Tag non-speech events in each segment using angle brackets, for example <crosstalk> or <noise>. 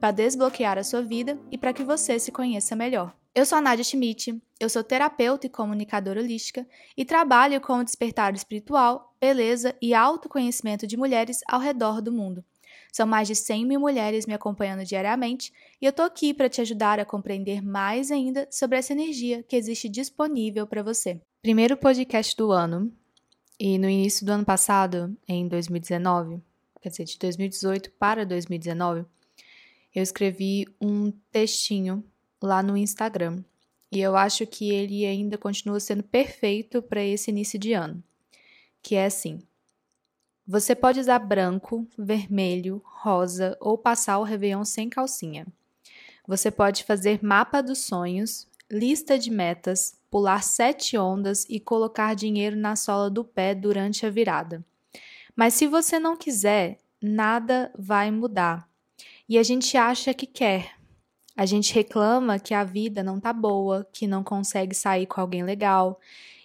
para desbloquear a sua vida e para que você se conheça melhor. Eu sou a Nadia Schmidt, eu sou terapeuta e comunicadora holística e trabalho com o despertar espiritual, beleza e autoconhecimento de mulheres ao redor do mundo. São mais de 100 mil mulheres me acompanhando diariamente e eu tô aqui para te ajudar a compreender mais ainda sobre essa energia que existe disponível para você. Primeiro podcast do ano e no início do ano passado, em 2019, quer dizer, de 2018 para 2019, eu escrevi um textinho lá no Instagram. E eu acho que ele ainda continua sendo perfeito para esse início de ano. Que é assim: você pode usar branco, vermelho, rosa ou passar o Réveillon sem calcinha. Você pode fazer mapa dos sonhos, lista de metas, pular sete ondas e colocar dinheiro na sola do pé durante a virada. Mas se você não quiser, nada vai mudar e a gente acha que quer. A gente reclama que a vida não tá boa, que não consegue sair com alguém legal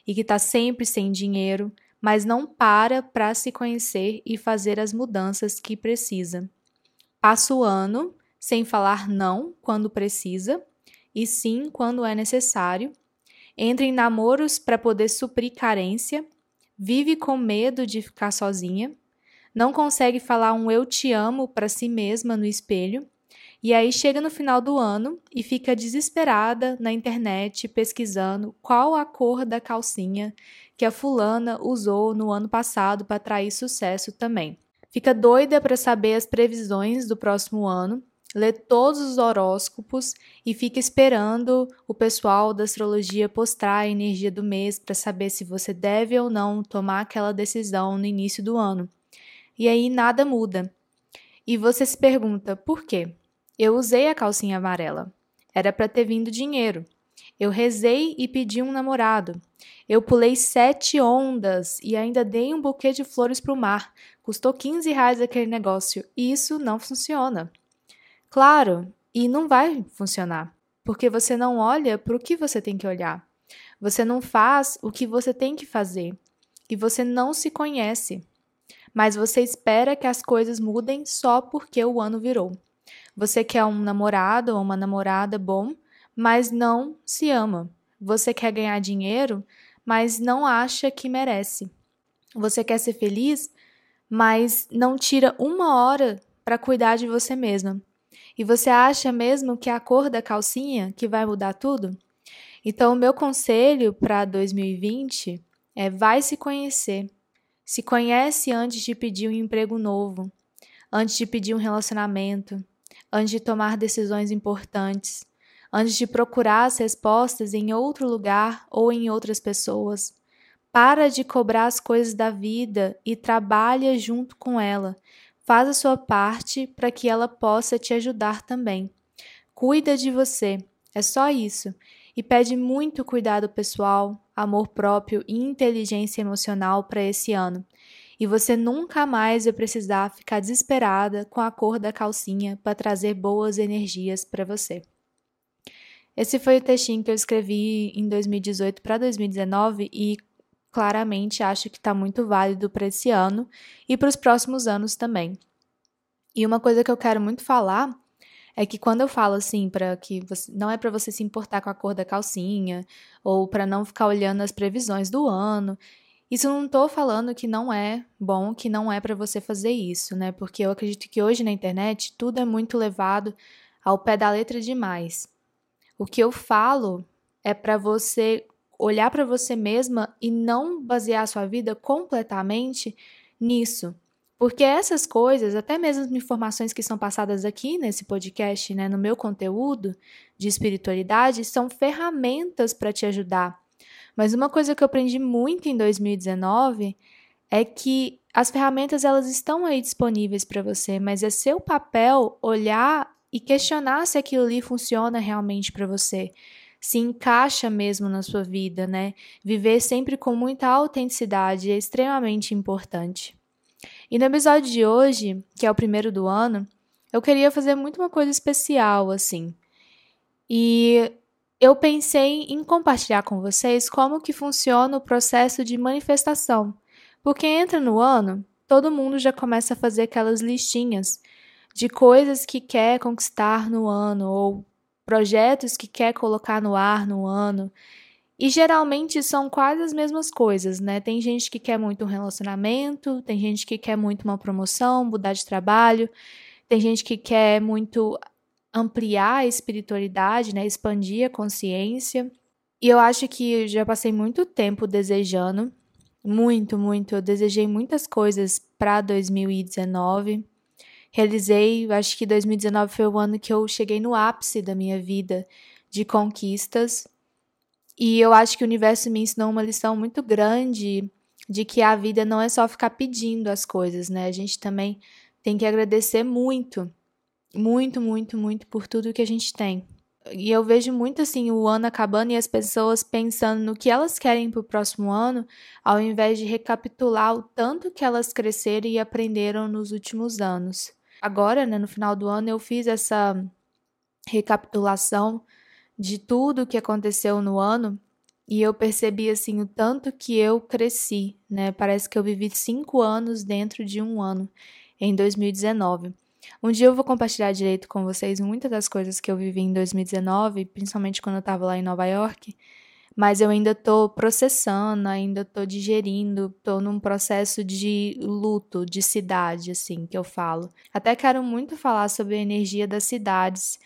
e que tá sempre sem dinheiro, mas não para para se conhecer e fazer as mudanças que precisa. Passa o ano sem falar não quando precisa e sim quando é necessário. Entra em namoros para poder suprir carência, vive com medo de ficar sozinha não consegue falar um eu te amo para si mesma no espelho, e aí chega no final do ano e fica desesperada na internet pesquisando qual a cor da calcinha que a fulana usou no ano passado para atrair sucesso também. Fica doida para saber as previsões do próximo ano, lê todos os horóscopos e fica esperando o pessoal da astrologia postar a energia do mês para saber se você deve ou não tomar aquela decisão no início do ano e aí nada muda. E você se pergunta: por quê? Eu usei a calcinha amarela. Era para ter vindo dinheiro. Eu rezei e pedi um namorado. Eu pulei sete ondas e ainda dei um buquê de flores para o mar. Custou 15 reais aquele negócio. E isso não funciona. Claro, e não vai funcionar, porque você não olha para o que você tem que olhar. Você não faz o que você tem que fazer. E você não se conhece mas você espera que as coisas mudem só porque o ano virou. Você quer um namorado ou uma namorada bom, mas não se ama. Você quer ganhar dinheiro, mas não acha que merece. Você quer ser feliz, mas não tira uma hora para cuidar de você mesma. E você acha mesmo que é a cor da calcinha que vai mudar tudo? Então, o meu conselho para 2020 é vai se conhecer. Se conhece antes de pedir um emprego novo, antes de pedir um relacionamento, antes de tomar decisões importantes, antes de procurar as respostas em outro lugar ou em outras pessoas. Para de cobrar as coisas da vida e trabalha junto com ela. Faz a sua parte para que ela possa te ajudar também. Cuida de você, é só isso. E pede muito cuidado pessoal, amor próprio e inteligência emocional para esse ano. E você nunca mais vai precisar ficar desesperada com a cor da calcinha para trazer boas energias para você. Esse foi o textinho que eu escrevi em 2018 para 2019 e claramente acho que está muito válido para esse ano e para os próximos anos também. E uma coisa que eu quero muito falar é que quando eu falo assim para que você, não é para você se importar com a cor da calcinha ou para não ficar olhando as previsões do ano, isso não estou falando que não é bom, que não é para você fazer isso, né? Porque eu acredito que hoje na internet tudo é muito levado ao pé da letra demais. O que eu falo é para você olhar para você mesma e não basear a sua vida completamente nisso. Porque essas coisas, até mesmo as informações que são passadas aqui nesse podcast, né, no meu conteúdo de espiritualidade, são ferramentas para te ajudar. Mas uma coisa que eu aprendi muito em 2019 é que as ferramentas elas estão aí disponíveis para você, mas é seu papel olhar e questionar se aquilo ali funciona realmente para você, se encaixa mesmo na sua vida, né? Viver sempre com muita autenticidade é extremamente importante. E no episódio de hoje, que é o primeiro do ano, eu queria fazer muito uma coisa especial, assim. E eu pensei em compartilhar com vocês como que funciona o processo de manifestação. Porque entra no ano, todo mundo já começa a fazer aquelas listinhas de coisas que quer conquistar no ano ou projetos que quer colocar no ar no ano. E geralmente são quase as mesmas coisas, né? Tem gente que quer muito um relacionamento, tem gente que quer muito uma promoção, mudar de trabalho, tem gente que quer muito ampliar a espiritualidade, né? Expandir a consciência. E eu acho que eu já passei muito tempo desejando, muito, muito. Eu desejei muitas coisas para 2019. Realizei, acho que 2019 foi o ano que eu cheguei no ápice da minha vida de conquistas. E eu acho que o universo me ensinou uma lição muito grande de que a vida não é só ficar pedindo as coisas, né? A gente também tem que agradecer muito, muito, muito, muito por tudo que a gente tem. E eu vejo muito assim o ano acabando e as pessoas pensando no que elas querem para o próximo ano, ao invés de recapitular o tanto que elas cresceram e aprenderam nos últimos anos. Agora, né, no final do ano, eu fiz essa recapitulação de tudo que aconteceu no ano e eu percebi assim o tanto que eu cresci, né? Parece que eu vivi cinco anos dentro de um ano, em 2019. Um dia eu vou compartilhar direito com vocês muitas das coisas que eu vivi em 2019, principalmente quando eu estava lá em Nova York, mas eu ainda estou processando, ainda estou digerindo, estou num processo de luto de cidade, assim, que eu falo. Até quero muito falar sobre a energia das cidades,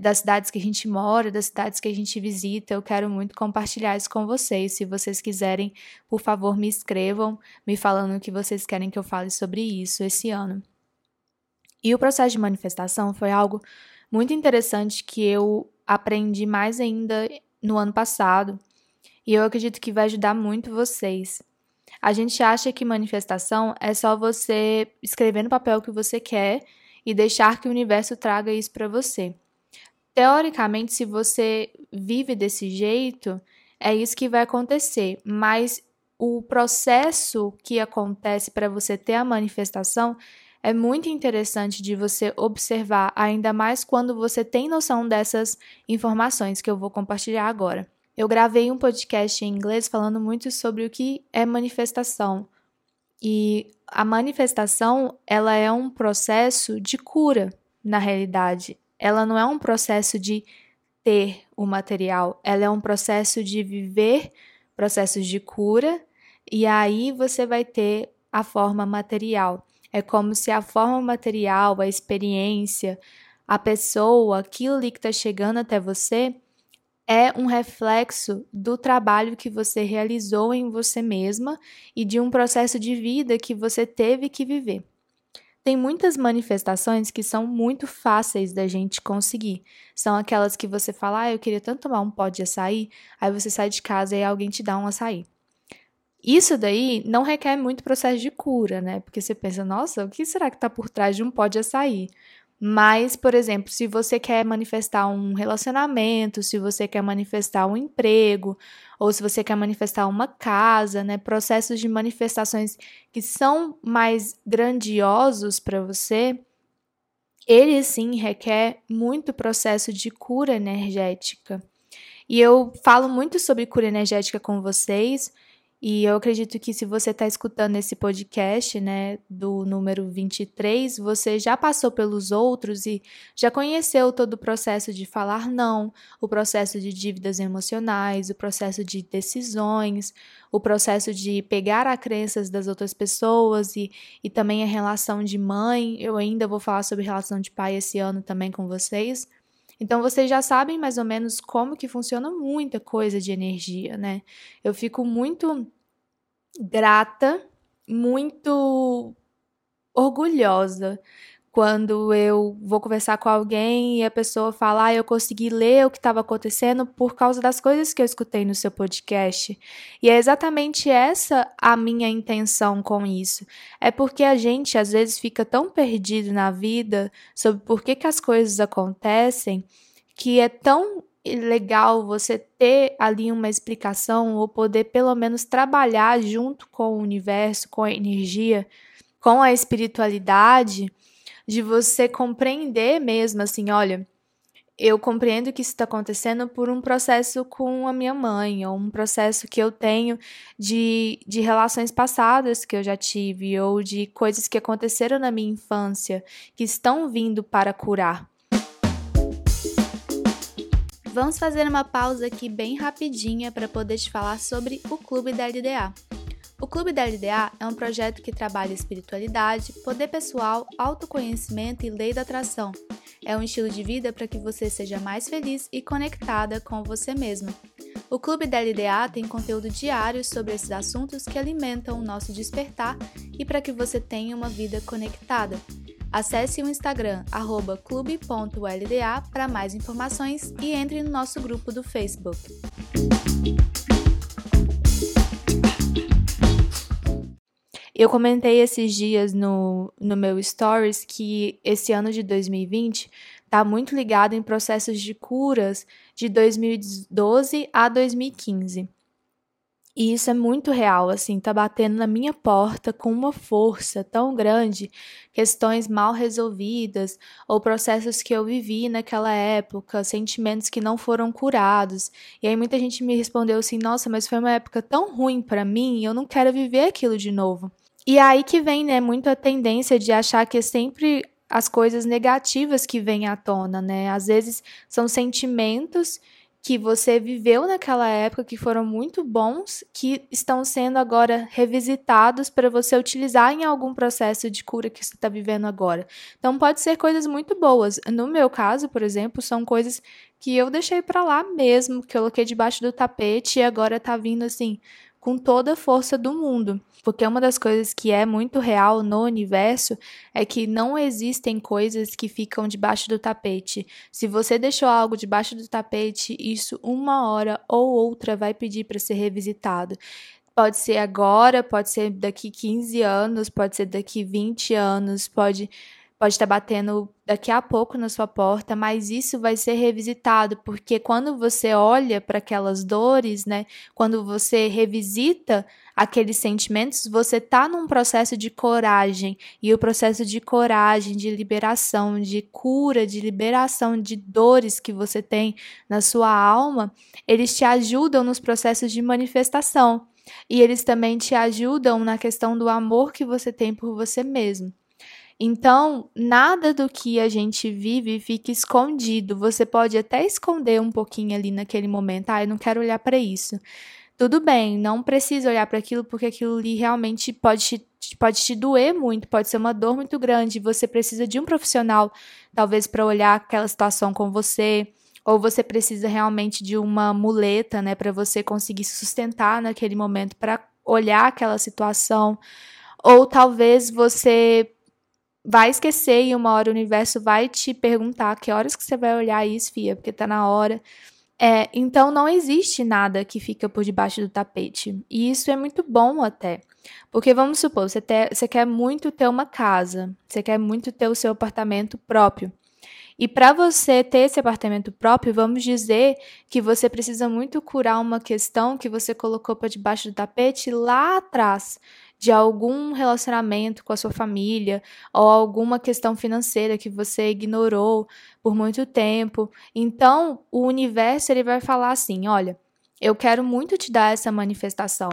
das cidades que a gente mora, das cidades que a gente visita. Eu quero muito compartilhar isso com vocês. Se vocês quiserem, por favor, me escrevam, me falando o que vocês querem que eu fale sobre isso esse ano. E o processo de manifestação foi algo muito interessante que eu aprendi mais ainda no ano passado. E eu acredito que vai ajudar muito vocês. A gente acha que manifestação é só você escrever no papel o que você quer e deixar que o universo traga isso para você. Teoricamente, se você vive desse jeito, é isso que vai acontecer, mas o processo que acontece para você ter a manifestação é muito interessante de você observar, ainda mais quando você tem noção dessas informações que eu vou compartilhar agora. Eu gravei um podcast em inglês falando muito sobre o que é manifestação. E a manifestação, ela é um processo de cura, na realidade ela não é um processo de ter o material, ela é um processo de viver processos de cura e aí você vai ter a forma material. É como se a forma material, a experiência, a pessoa, aquilo que está chegando até você é um reflexo do trabalho que você realizou em você mesma e de um processo de vida que você teve que viver. Tem muitas manifestações que são muito fáceis da gente conseguir. São aquelas que você fala, ah, eu queria tanto tomar um pó de açaí, aí você sai de casa e alguém te dá um açaí. Isso daí não requer muito processo de cura, né? Porque você pensa, nossa, o que será que está por trás de um pó de açaí? Mas, por exemplo, se você quer manifestar um relacionamento, se você quer manifestar um emprego, ou se você quer manifestar uma casa, né, processos de manifestações que são mais grandiosos para você, ele sim requer muito processo de cura energética. E eu falo muito sobre cura energética com vocês, e eu acredito que se você está escutando esse podcast, né, do número 23, você já passou pelos outros e já conheceu todo o processo de falar não, o processo de dívidas emocionais, o processo de decisões, o processo de pegar as crenças das outras pessoas e, e também a relação de mãe. Eu ainda vou falar sobre relação de pai esse ano também com vocês. Então vocês já sabem mais ou menos como que funciona muita coisa de energia, né? Eu fico muito grata, muito orgulhosa quando eu vou conversar com alguém e a pessoa fala, ah, eu consegui ler o que estava acontecendo por causa das coisas que eu escutei no seu podcast. E é exatamente essa a minha intenção com isso. É porque a gente às vezes fica tão perdido na vida sobre por que, que as coisas acontecem que é tão legal você ter ali uma explicação ou poder pelo menos trabalhar junto com o universo, com a energia, com a espiritualidade de você compreender mesmo, assim, olha, eu compreendo que isso está acontecendo por um processo com a minha mãe, ou um processo que eu tenho de, de relações passadas que eu já tive, ou de coisas que aconteceram na minha infância, que estão vindo para curar. Vamos fazer uma pausa aqui bem rapidinha para poder te falar sobre o Clube da LDA. O Clube da LDA é um projeto que trabalha espiritualidade, poder pessoal, autoconhecimento e lei da atração. É um estilo de vida para que você seja mais feliz e conectada com você mesma. O Clube da LDA tem conteúdo diário sobre esses assuntos que alimentam o nosso despertar e para que você tenha uma vida conectada. Acesse o Instagram clube.lda para mais informações e entre no nosso grupo do Facebook. Eu comentei esses dias no, no meu stories que esse ano de 2020 está muito ligado em processos de curas de 2012 a 2015. E isso é muito real, assim, tá batendo na minha porta com uma força tão grande, questões mal resolvidas ou processos que eu vivi naquela época, sentimentos que não foram curados. E aí muita gente me respondeu assim: "Nossa, mas foi uma época tão ruim para mim, eu não quero viver aquilo de novo". E aí que vem, né, muito a tendência de achar que é sempre as coisas negativas que vêm à tona, né? Às vezes são sentimentos que você viveu naquela época que foram muito bons, que estão sendo agora revisitados para você utilizar em algum processo de cura que você está vivendo agora. Então pode ser coisas muito boas. No meu caso, por exemplo, são coisas que eu deixei para lá mesmo, que eu coloquei debaixo do tapete e agora tá vindo assim com toda a força do mundo. Porque uma das coisas que é muito real no universo é que não existem coisas que ficam debaixo do tapete. Se você deixou algo debaixo do tapete, isso uma hora ou outra vai pedir para ser revisitado. Pode ser agora, pode ser daqui 15 anos, pode ser daqui 20 anos, pode pode estar batendo daqui a pouco na sua porta, mas isso vai ser revisitado, porque quando você olha para aquelas dores, né, quando você revisita aqueles sentimentos, você está num processo de coragem, e o processo de coragem, de liberação, de cura, de liberação de dores que você tem na sua alma, eles te ajudam nos processos de manifestação. E eles também te ajudam na questão do amor que você tem por você mesmo. Então, nada do que a gente vive fica escondido. Você pode até esconder um pouquinho ali naquele momento. Ah, eu não quero olhar para isso. Tudo bem, não precisa olhar para aquilo porque aquilo ali realmente pode te, pode te doer muito, pode ser uma dor muito grande. Você precisa de um profissional, talvez, para olhar aquela situação com você ou você precisa realmente de uma muleta, né, para você conseguir se sustentar naquele momento para olhar aquela situação, ou talvez você vai esquecer e uma hora o universo vai te perguntar que horas que você vai olhar isso, fia, porque tá na hora. É, então não existe nada que fica por debaixo do tapete. E isso é muito bom até. Porque vamos supor, você, ter, você quer muito ter uma casa, você quer muito ter o seu apartamento próprio. E para você ter esse apartamento próprio, vamos dizer que você precisa muito curar uma questão que você colocou para debaixo do tapete lá atrás de algum relacionamento com a sua família ou alguma questão financeira que você ignorou por muito tempo. Então, o universo ele vai falar assim: "Olha, eu quero muito te dar essa manifestação,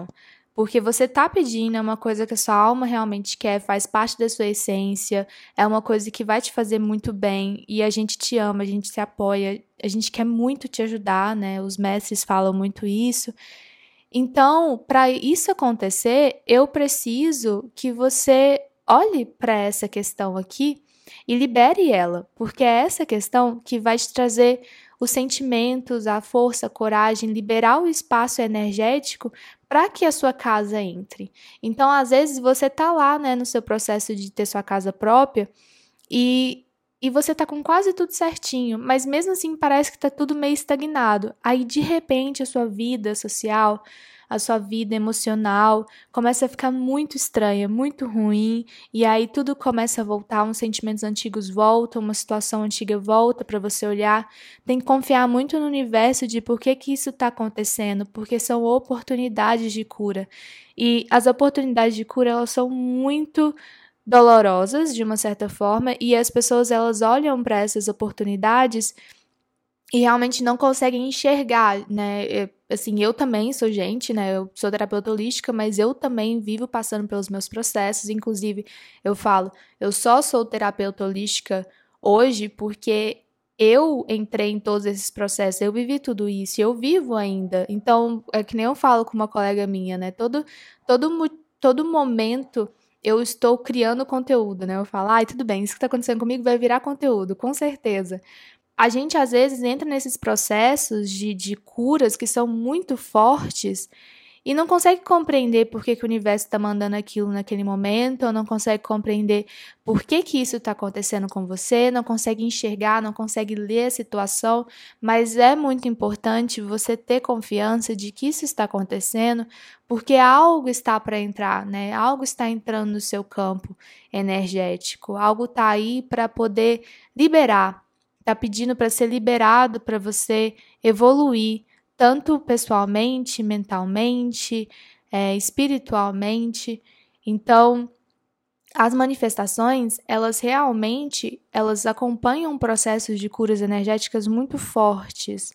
porque você tá pedindo é uma coisa que a sua alma realmente quer, faz parte da sua essência, é uma coisa que vai te fazer muito bem e a gente te ama, a gente se apoia, a gente quer muito te ajudar, né? Os mestres falam muito isso. Então, para isso acontecer, eu preciso que você olhe para essa questão aqui e libere ela, porque é essa questão que vai te trazer os sentimentos, a força, a coragem, liberar o espaço energético para que a sua casa entre. Então, às vezes você tá lá, né, no seu processo de ter sua casa própria e e você tá com quase tudo certinho, mas mesmo assim parece que tá tudo meio estagnado. Aí de repente a sua vida social, a sua vida emocional começa a ficar muito estranha, muito ruim, e aí tudo começa a voltar, uns sentimentos antigos voltam, uma situação antiga volta para você olhar. Tem que confiar muito no universo de por que que isso está acontecendo, porque são oportunidades de cura. E as oportunidades de cura, elas são muito dolorosas de uma certa forma e as pessoas elas olham para essas oportunidades e realmente não conseguem enxergar, né? Eu, assim, eu também sou gente, né? Eu sou terapeuta holística, mas eu também vivo passando pelos meus processos. Inclusive, eu falo, eu só sou terapeuta holística hoje porque eu entrei em todos esses processos, eu vivi tudo isso, eu vivo ainda. Então, é que nem eu falo com uma colega minha, né? Todo, todo, todo momento eu estou criando conteúdo, né? Eu falo, ai, tudo bem, isso que está acontecendo comigo vai virar conteúdo, com certeza. A gente às vezes entra nesses processos de, de curas que são muito fortes e não consegue compreender por que, que o universo está mandando aquilo naquele momento, ou não consegue compreender por que, que isso está acontecendo com você, não consegue enxergar, não consegue ler a situação, mas é muito importante você ter confiança de que isso está acontecendo, porque algo está para entrar, né? Algo está entrando no seu campo energético, algo está aí para poder liberar, está pedindo para ser liberado, para você evoluir tanto pessoalmente, mentalmente, é, espiritualmente. Então, as manifestações, elas realmente, elas acompanham processos de curas energéticas muito fortes.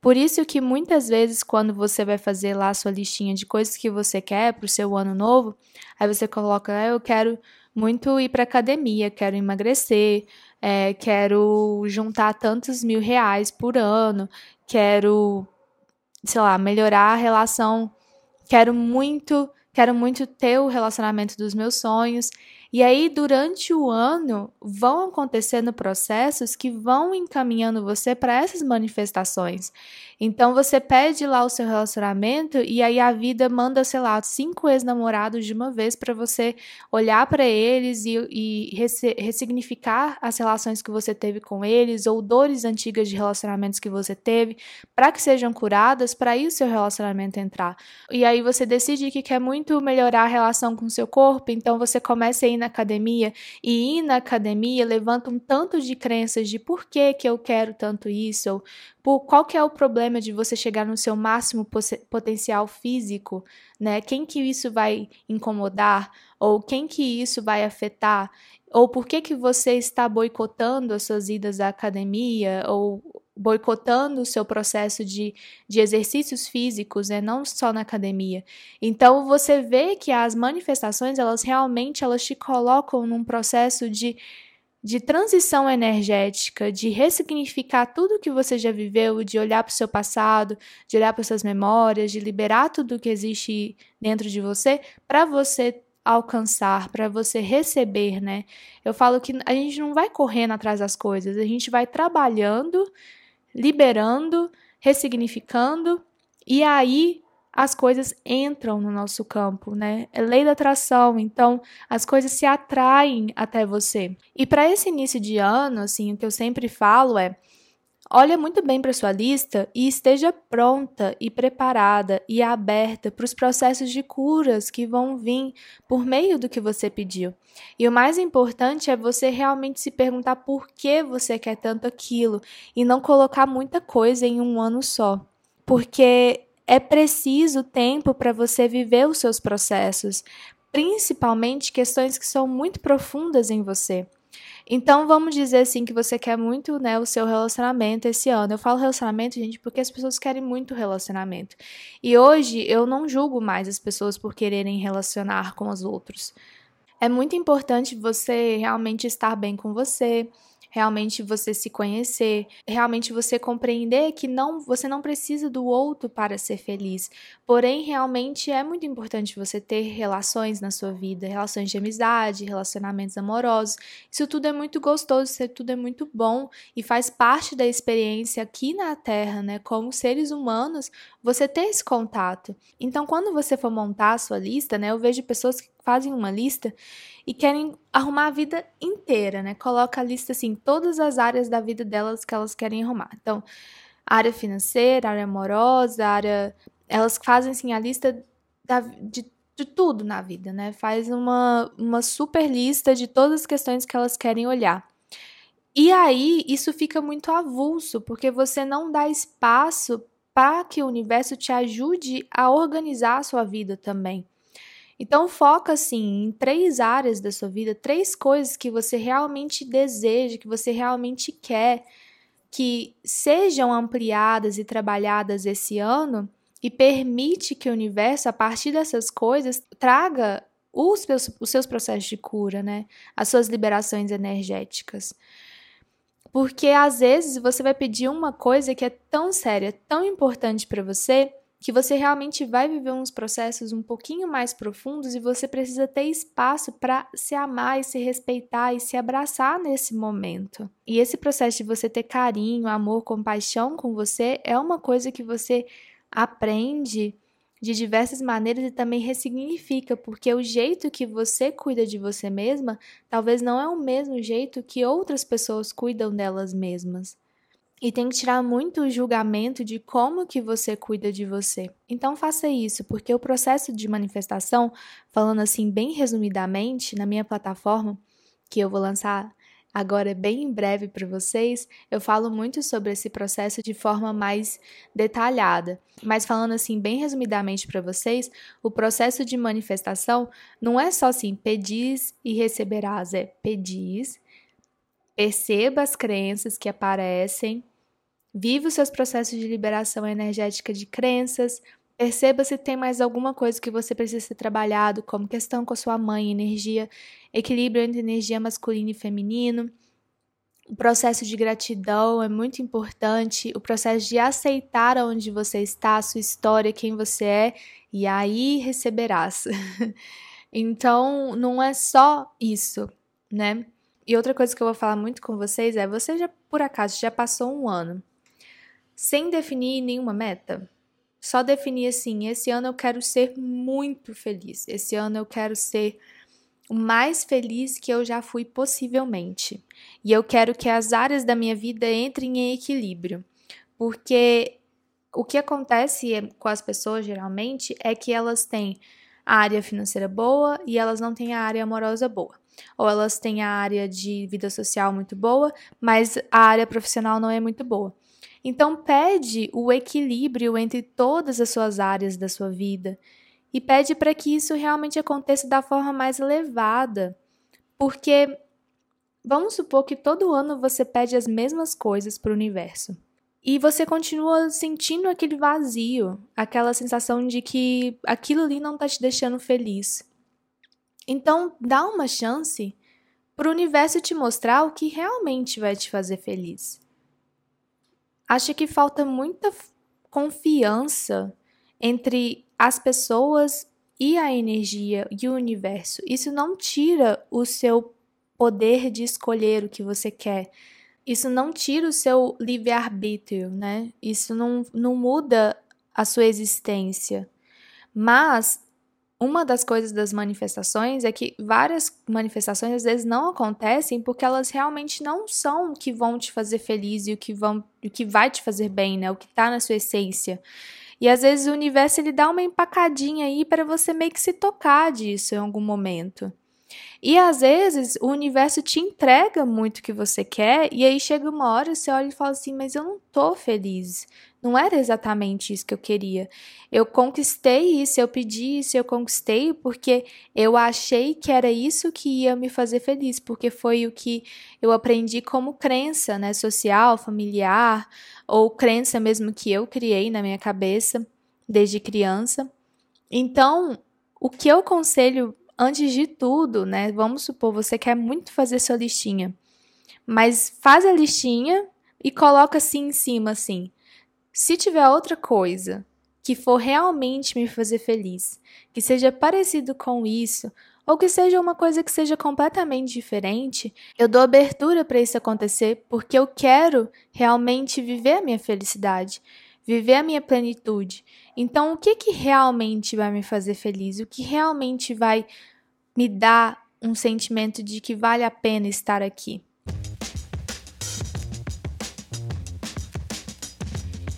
Por isso que muitas vezes quando você vai fazer lá a sua listinha de coisas que você quer para o seu ano novo, aí você coloca, ah, eu quero muito ir para academia, quero emagrecer, é, quero juntar tantos mil reais por ano, quero sei lá, melhorar a relação. Quero muito, quero muito ter o relacionamento dos meus sonhos. E aí, durante o ano, vão acontecendo processos que vão encaminhando você para essas manifestações. Então, você pede lá o seu relacionamento e aí a vida manda, sei lá, cinco ex-namorados de uma vez para você olhar para eles e, e ressignificar as relações que você teve com eles ou dores antigas de relacionamentos que você teve para que sejam curadas, para aí o seu relacionamento entrar. E aí você decide que quer muito melhorar a relação com o seu corpo, então você começa a ir na academia e ir na academia levanta um tanto de crenças de por que, que eu quero tanto isso, ou por qual que é o problema de você chegar no seu máximo potencial físico, né? Quem que isso vai incomodar ou quem que isso vai afetar? Ou por que que você está boicotando as suas idas à academia ou boicotando o seu processo de, de exercícios físicos, né, não só na academia. Então você vê que as manifestações, elas realmente elas te colocam num processo de, de transição energética, de ressignificar tudo que você já viveu, de olhar para o seu passado, de olhar para suas memórias, de liberar tudo que existe dentro de você para você alcançar, para você receber, né? Eu falo que a gente não vai correndo atrás das coisas, a gente vai trabalhando liberando, ressignificando, e aí as coisas entram no nosso campo, né? É lei da atração, então as coisas se atraem até você. E para esse início de ano, assim, o que eu sempre falo é Olha muito bem para sua lista e esteja pronta e preparada e aberta para os processos de curas que vão vir por meio do que você pediu. E o mais importante é você realmente se perguntar por que você quer tanto aquilo e não colocar muita coisa em um ano só. Porque é preciso tempo para você viver os seus processos, principalmente questões que são muito profundas em você. Então, vamos dizer assim que você quer muito, né, o seu relacionamento esse ano. Eu falo relacionamento, gente, porque as pessoas querem muito relacionamento. E hoje eu não julgo mais as pessoas por quererem relacionar com os outros. É muito importante você realmente estar bem com você. Realmente você se conhecer, realmente você compreender que não, você não precisa do outro para ser feliz. Porém, realmente é muito importante você ter relações na sua vida, relações de amizade, relacionamentos amorosos. Isso tudo é muito gostoso, isso tudo é muito bom e faz parte da experiência aqui na Terra, né? Como seres humanos, você ter esse contato. Então, quando você for montar a sua lista, né? Eu vejo pessoas que fazem uma lista e querem arrumar a vida inteira, né? Coloca a lista assim, todas as áreas da vida delas que elas querem arrumar. Então, área financeira, área amorosa, área. Elas fazem assim a lista da, de, de tudo na vida, né? Faz uma, uma super lista de todas as questões que elas querem olhar. E aí, isso fica muito avulso, porque você não dá espaço para que o universo te ajude a organizar a sua vida também. Então foca assim em três áreas da sua vida, três coisas que você realmente deseja, que você realmente quer que sejam ampliadas e trabalhadas esse ano e permite que o universo, a partir dessas coisas, traga os seus, os seus processos de cura, né? As suas liberações energéticas. Porque às vezes você vai pedir uma coisa que é tão séria, tão importante para você, que você realmente vai viver uns processos um pouquinho mais profundos e você precisa ter espaço para se amar e se respeitar e se abraçar nesse momento. E esse processo de você ter carinho, amor, compaixão com você é uma coisa que você aprende de diversas maneiras e também ressignifica, porque o jeito que você cuida de você mesma talvez não é o mesmo jeito que outras pessoas cuidam delas mesmas. E tem que tirar muito o julgamento de como que você cuida de você. Então faça isso, porque o processo de manifestação, falando assim bem resumidamente, na minha plataforma, que eu vou lançar agora bem em breve para vocês, eu falo muito sobre esse processo de forma mais detalhada. Mas falando assim bem resumidamente para vocês, o processo de manifestação não é só assim, pedis e receberás, é pedis, perceba as crenças que aparecem, Viva os seus processos de liberação energética de crenças. Perceba se tem mais alguma coisa que você precisa ser trabalhado, como questão com a sua mãe, energia, equilíbrio entre energia masculina e feminino. O processo de gratidão é muito importante, o processo de aceitar onde você está, a sua história, quem você é, e aí receberás. <laughs> então, não é só isso, né? E outra coisa que eu vou falar muito com vocês é: você já, por acaso, já passou um ano sem definir nenhuma meta. Só definir assim: esse ano eu quero ser muito feliz, esse ano eu quero ser o mais feliz que eu já fui possivelmente. E eu quero que as áreas da minha vida entrem em equilíbrio. Porque o que acontece com as pessoas geralmente é que elas têm a área financeira boa e elas não têm a área amorosa boa. Ou elas têm a área de vida social muito boa, mas a área profissional não é muito boa. Então, pede o equilíbrio entre todas as suas áreas da sua vida e pede para que isso realmente aconteça da forma mais elevada. Porque vamos supor que todo ano você pede as mesmas coisas para o universo. E você continua sentindo aquele vazio, aquela sensação de que aquilo ali não está te deixando feliz. Então, dá uma chance para o universo te mostrar o que realmente vai te fazer feliz. Acho que falta muita confiança entre as pessoas e a energia e o universo. Isso não tira o seu poder de escolher o que você quer. Isso não tira o seu livre-arbítrio, né? Isso não, não muda a sua existência. Mas uma das coisas das manifestações é que várias manifestações às vezes não acontecem porque elas realmente não são o que vão te fazer feliz e o que, vão, o que vai te fazer bem, né? O que tá na sua essência. E às vezes o universo ele dá uma empacadinha aí para você meio que se tocar disso em algum momento. E às vezes o universo te entrega muito o que você quer, e aí chega uma hora você olha e fala assim: Mas eu não tô feliz. Não era exatamente isso que eu queria. Eu conquistei isso, eu pedi isso, eu conquistei porque eu achei que era isso que ia me fazer feliz, porque foi o que eu aprendi como crença, né, social, familiar, ou crença mesmo que eu criei na minha cabeça desde criança. Então, o que eu aconselho antes de tudo, né? Vamos supor, você quer muito fazer sua listinha. Mas faz a listinha e coloca assim em cima assim. Se tiver outra coisa que for realmente me fazer feliz, que seja parecido com isso, ou que seja uma coisa que seja completamente diferente, eu dou abertura para isso acontecer porque eu quero realmente viver a minha felicidade, viver a minha plenitude. Então, o que que realmente vai me fazer feliz? O que realmente vai me dar um sentimento de que vale a pena estar aqui?